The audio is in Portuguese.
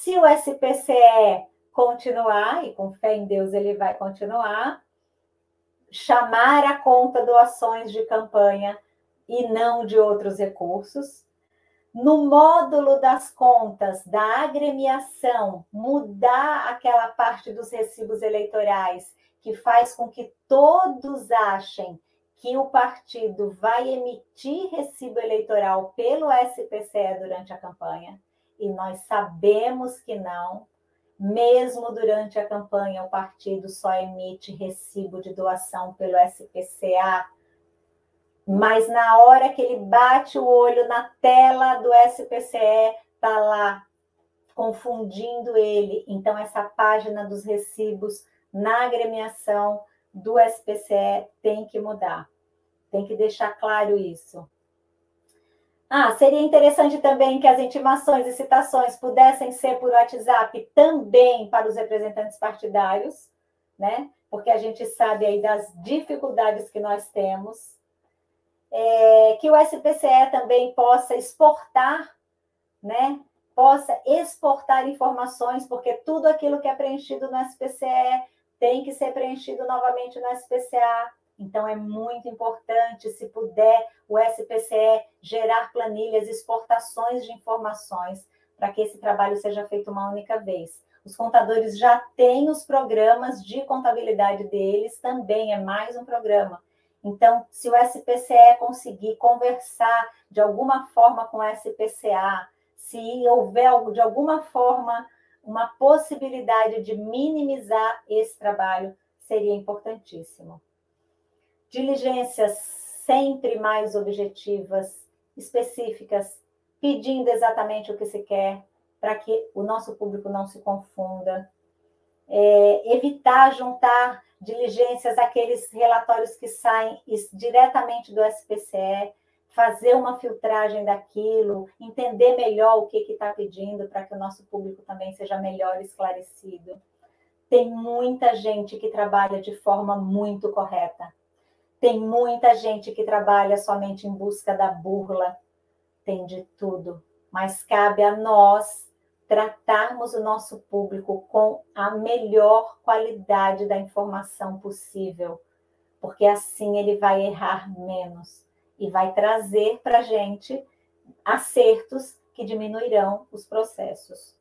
Se o SPCE continuar, e com fé em Deus ele vai continuar, chamar a conta doações de campanha e não de outros recursos. No módulo das contas da agremiação, mudar aquela parte dos recibos eleitorais que faz com que todos achem que o partido vai emitir recibo eleitoral pelo SPCE durante a campanha, e nós sabemos que não, mesmo durante a campanha, o partido só emite recibo de doação pelo SPCA, mas na hora que ele bate o olho na tela do SPCE, está lá confundindo ele. Então, essa página dos recibos na agremiação do SPCE tem que mudar. Tem que deixar claro isso. Ah, seria interessante também que as intimações e citações pudessem ser por WhatsApp também para os representantes partidários, né? Porque a gente sabe aí das dificuldades que nós temos. É, que o SPCE também possa exportar, né? Possa exportar informações, porque tudo aquilo que é preenchido no SPCE tem que ser preenchido novamente no SPCA. Então, é muito importante, se puder, o SPCE gerar planilhas, exportações de informações, para que esse trabalho seja feito uma única vez. Os contadores já têm os programas de contabilidade deles, também é mais um programa. Então, se o SPCE conseguir conversar de alguma forma com o SPCA, se houver de alguma forma uma possibilidade de minimizar esse trabalho, seria importantíssimo diligências sempre mais objetivas, específicas, pedindo exatamente o que se quer, para que o nosso público não se confunda. É, evitar juntar diligências àqueles relatórios que saem diretamente do SPCE, fazer uma filtragem daquilo, entender melhor o que está pedindo para que o nosso público também seja melhor esclarecido. Tem muita gente que trabalha de forma muito correta. Tem muita gente que trabalha somente em busca da burla, tem de tudo, mas cabe a nós tratarmos o nosso público com a melhor qualidade da informação possível, porque assim ele vai errar menos e vai trazer para a gente acertos que diminuirão os processos.